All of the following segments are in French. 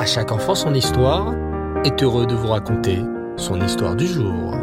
À chaque enfant son histoire est heureux de vous raconter son histoire du jour.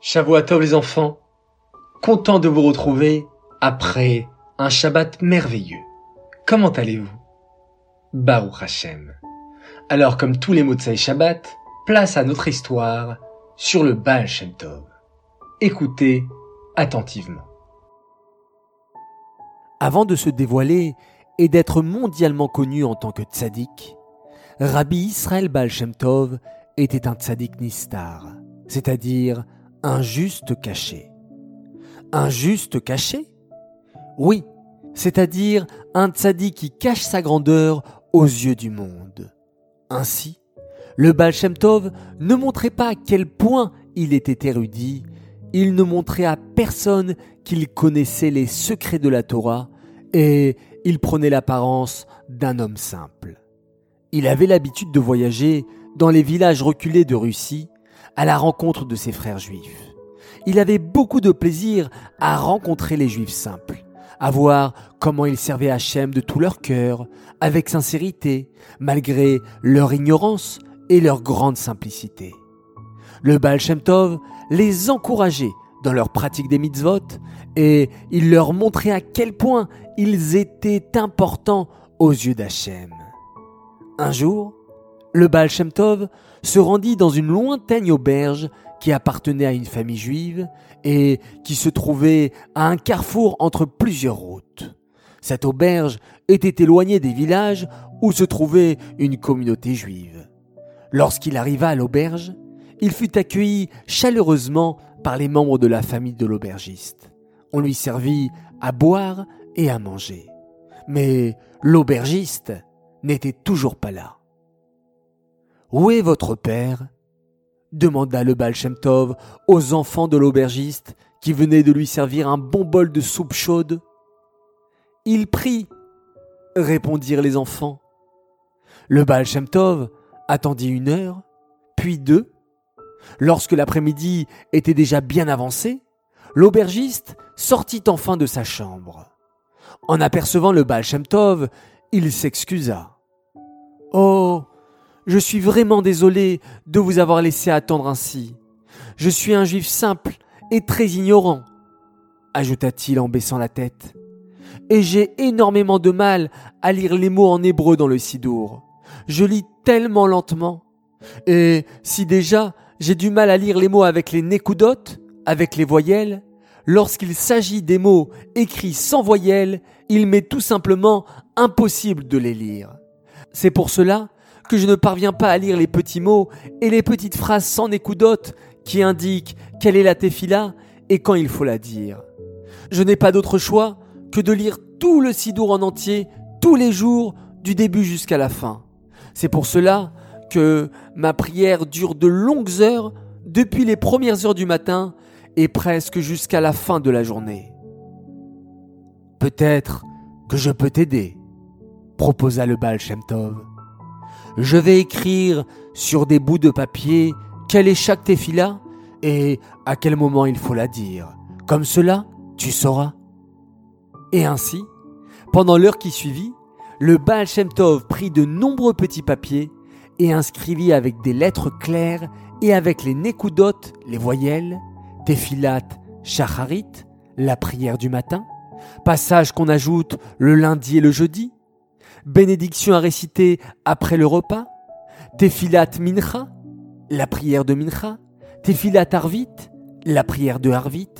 Shavuot les enfants, content de vous retrouver après un Shabbat merveilleux. Comment allez-vous? Baruch Hashem. Alors comme tous les mots de Shabbat, place à notre histoire sur le Baal Shem Tov. Écoutez attentivement. Avant de se dévoiler et d'être mondialement connu en tant que tzaddik, Rabbi Israël Baal Tov était un tzaddik nistar, c'est-à-dire un juste caché. Un juste caché? Oui, c'est-à-dire un tzaddik qui cache sa grandeur aux yeux du monde. Ainsi, le Baal Tov ne montrait pas à quel point il était érudit, il ne montrait à personne qu'il connaissait les secrets de la Torah et il prenait l'apparence d'un homme simple. Il avait l'habitude de voyager dans les villages reculés de Russie à la rencontre de ses frères juifs. Il avait beaucoup de plaisir à rencontrer les juifs simples, à voir comment ils servaient Hachem de tout leur cœur, avec sincérité, malgré leur ignorance et leur grande simplicité. Le Baal Shem Tov les encourageait dans leur pratique des mitzvot et il leur montrait à quel point ils étaient importants aux yeux d'Hachem. Un jour, le Baal Shem Tov se rendit dans une lointaine auberge qui appartenait à une famille juive et qui se trouvait à un carrefour entre plusieurs routes. Cette auberge était éloignée des villages où se trouvait une communauté juive. Lorsqu'il arriva à l'auberge, il fut accueilli chaleureusement par les membres de la famille de l'aubergiste. On lui servit à boire et à manger. Mais l'aubergiste n'était toujours pas là. Où est votre père? demanda le Baal aux enfants de l'aubergiste qui venaient de lui servir un bon bol de soupe chaude. Il prie, répondirent les enfants. Le Baal attendit une heure, puis deux. Lorsque l'après-midi était déjà bien avancé, l'aubergiste sortit enfin de sa chambre. En apercevant le Baal il s'excusa. Oh, je suis vraiment désolé de vous avoir laissé attendre ainsi. Je suis un juif simple et très ignorant, ajouta-t-il en baissant la tête. Et j'ai énormément de mal à lire les mots en hébreu dans le Sidour. Je lis tellement lentement. Et si déjà j'ai du mal à lire les mots avec les nécoudotes, avec les voyelles, lorsqu'il s'agit des mots écrits sans voyelles, il m'est tout simplement impossible de les lire. C'est pour cela que je ne parviens pas à lire les petits mots et les petites phrases sans écoudote qui indiquent quelle est la tefila et quand il faut la dire. Je n'ai pas d'autre choix que de lire tout le sidour en entier, tous les jours, du début jusqu'à la fin. C'est pour cela que ma prière dure de longues heures, depuis les premières heures du matin et presque jusqu'à la fin de la journée. Peut-être que je peux t'aider, proposa le Baal Shem Tov je vais écrire sur des bouts de papier quelle est chaque tefila et à quel moment il faut la dire. Comme cela, tu sauras. Et ainsi, pendant l'heure qui suivit, le Baal Shem Tov prit de nombreux petits papiers et inscrivit avec des lettres claires et avec les nekudot, les voyelles, tefilat, shacharit, la prière du matin, passage qu'on ajoute le lundi et le jeudi, bénédiction à réciter après le repas, Tefilat Mincha, la prière de Mincha, Tefilat Arvit, la prière de Arvit,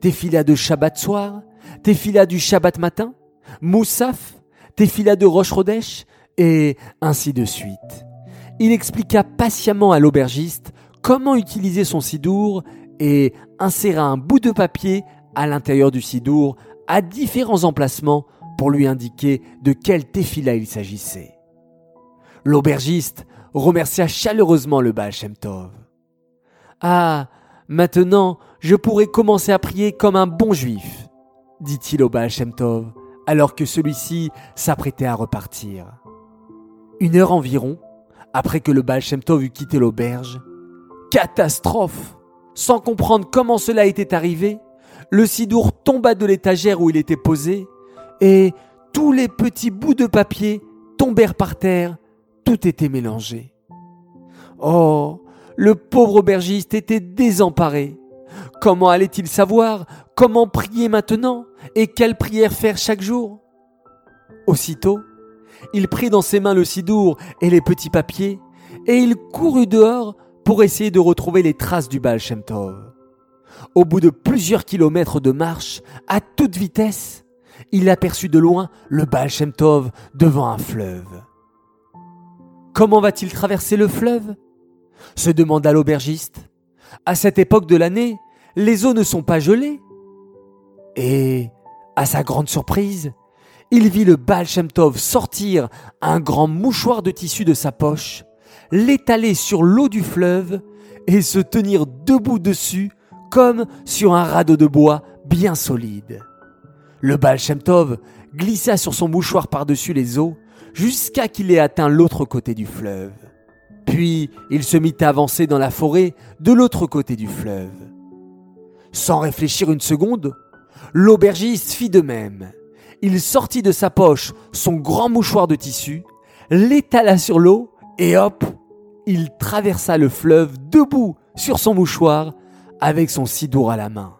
Tefilat de Shabbat soir, Tefilat du Shabbat matin, Moussaf, Tefilat de Rosh Rodesh, et ainsi de suite. Il expliqua patiemment à l'aubergiste comment utiliser son sidour et inséra un bout de papier à l'intérieur du sidour à différents emplacements pour lui indiquer de quel tefila il s'agissait. L'aubergiste remercia chaleureusement le Baal Shem Tov. Ah, maintenant je pourrais commencer à prier comme un bon juif, dit-il au Baal Shem Tov, alors que celui-ci s'apprêtait à repartir. Une heure environ, après que le Baal eut quitté l'auberge, catastrophe Sans comprendre comment cela était arrivé, le sidour tomba de l'étagère où il était posé et tous les petits bouts de papier tombèrent par terre, tout était mélangé. Oh, le pauvre aubergiste était désemparé. Comment allait-il savoir comment prier maintenant et quelle prière faire chaque jour? Aussitôt, il prit dans ses mains le sidour et les petits papiers, et il courut dehors pour essayer de retrouver les traces du Baal. Au bout de plusieurs kilomètres de marche, à toute vitesse, il aperçut de loin le Baal devant un fleuve. Comment va-t-il traverser le fleuve? se demanda l'aubergiste. À cette époque de l'année, les eaux ne sont pas gelées. Et, à sa grande surprise, il vit le Baal sortir un grand mouchoir de tissu de sa poche, l'étaler sur l'eau du fleuve et se tenir debout dessus comme sur un radeau de bois bien solide. Le Baal glissa sur son mouchoir par-dessus les eaux jusqu'à qu'il ait atteint l'autre côté du fleuve. Puis il se mit à avancer dans la forêt de l'autre côté du fleuve. Sans réfléchir une seconde, l'aubergiste fit de même. Il sortit de sa poche son grand mouchoir de tissu, l'étala sur l'eau et hop, il traversa le fleuve debout sur son mouchoir avec son sidour à la main.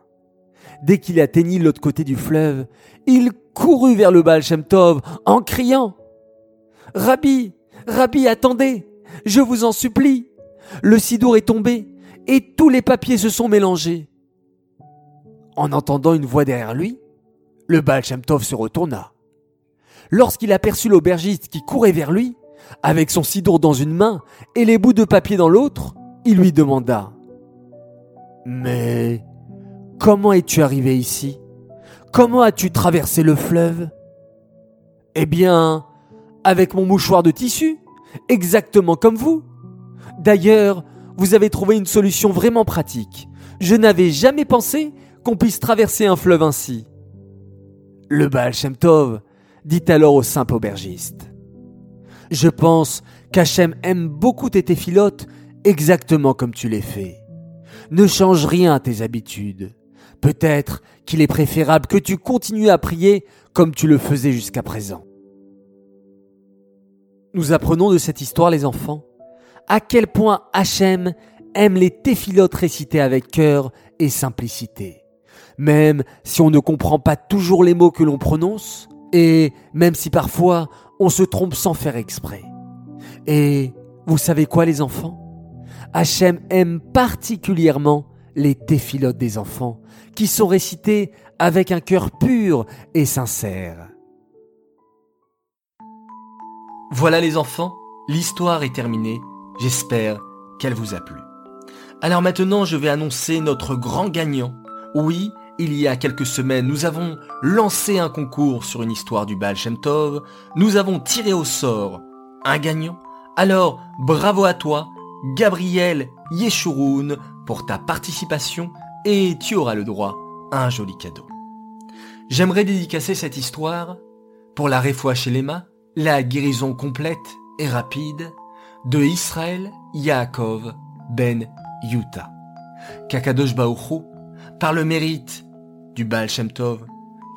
Dès qu'il atteignit l'autre côté du fleuve, il courut vers le Baal Shem Tov en criant Rabbi, Rabbi, attendez, je vous en supplie. Le sidour est tombé et tous les papiers se sont mélangés. En entendant une voix derrière lui, le Baal se retourna. Lorsqu'il aperçut l'aubergiste qui courait vers lui, avec son sidour dans une main et les bouts de papier dans l'autre, il lui demanda Mais comment es-tu arrivé ici? Comment as-tu traversé le fleuve? Eh bien, avec mon mouchoir de tissu, exactement comme vous. D'ailleurs, vous avez trouvé une solution vraiment pratique. Je n'avais jamais pensé qu'on puisse traverser un fleuve ainsi. Le Baal Shem Tov dit alors au simple aubergiste. Je pense qu'Hachem aime beaucoup tes téphilotes exactement comme tu les fais. Ne change rien à tes habitudes. Peut-être qu'il est préférable que tu continues à prier comme tu le faisais jusqu'à présent. Nous apprenons de cette histoire, les enfants, à quel point Hachem aime les téphilotes récités avec cœur et simplicité. Même si on ne comprend pas toujours les mots que l'on prononce, et même si parfois on se trompe sans faire exprès. Et vous savez quoi les enfants? Hachem aime particulièrement les téphilotes des enfants, qui sont récités avec un cœur pur et sincère. Voilà les enfants, l'histoire est terminée. J'espère qu'elle vous a plu. Alors maintenant, je vais annoncer notre grand gagnant. Oui, il y a quelques semaines, nous avons lancé un concours sur une histoire du Baal Shem Tov. Nous avons tiré au sort un gagnant. Alors, bravo à toi, Gabriel Yeshurun, pour ta participation et tu auras le droit à un joli cadeau. J'aimerais dédicacer cette histoire pour la Refoua chez Lema, la guérison complète et rapide de Israël Yaakov ben Yuta. Kakadosh Baoru, par le mérite du Baal Shem Tov,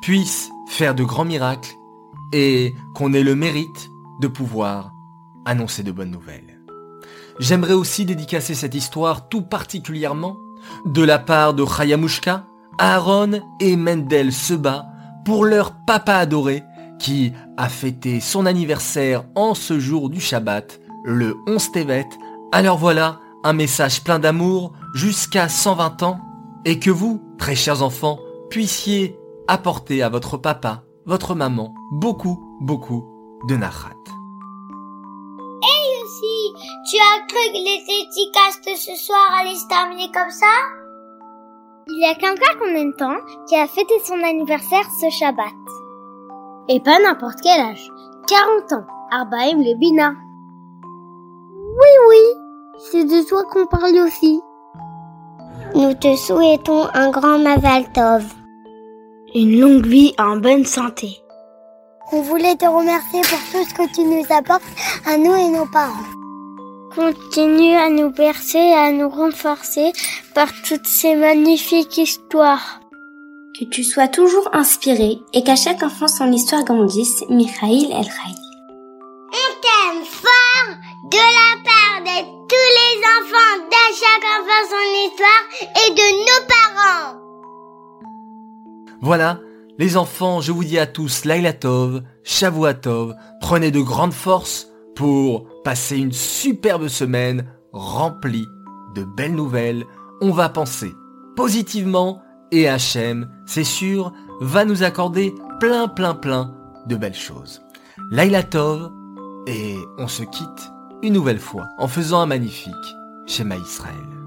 puisse faire de grands miracles et qu'on ait le mérite de pouvoir annoncer de bonnes nouvelles. J'aimerais aussi dédicacer cette histoire tout particulièrement de la part de Chayamushka, Aaron et Mendel Seba pour leur papa adoré qui a fêté son anniversaire en ce jour du Shabbat, le 11 Tevet. Alors voilà, un message plein d'amour jusqu'à 120 ans et que vous, très chers enfants, puissiez apporter à votre papa, votre maman, beaucoup, beaucoup de nachat. Et aussi, tu as cru que les dédicaces ce soir allaient se terminer comme ça? Il y a quelqu'un qu'on aime tant qui a fêté son anniversaire ce Shabbat. Et pas n'importe quel âge. 40 ans. Arbaim le Bina. Oui, oui. C'est de toi qu'on parle aussi. Nous te souhaitons un grand Maval Tov. Une longue vie en bonne santé. On voulait te remercier pour tout ce que tu nous apportes à nous et nos parents. Continue à nous bercer et à nous renforcer par toutes ces magnifiques histoires. que tu sois toujours inspiré et qu'à chaque enfant son histoire grandisse, Mikhail El Rai. On t'aime fort de la part de tous les enfants, de chaque enfant son histoire et de nos parents. Voilà, les enfants, je vous dis à tous Lailatov, Shavuatov, prenez de grandes forces pour passer une superbe semaine remplie de belles nouvelles. On va penser positivement et Hachem, c'est sûr, va nous accorder plein plein plein de belles choses. Lailatov, et on se quitte une nouvelle fois en faisant un magnifique schéma Israël.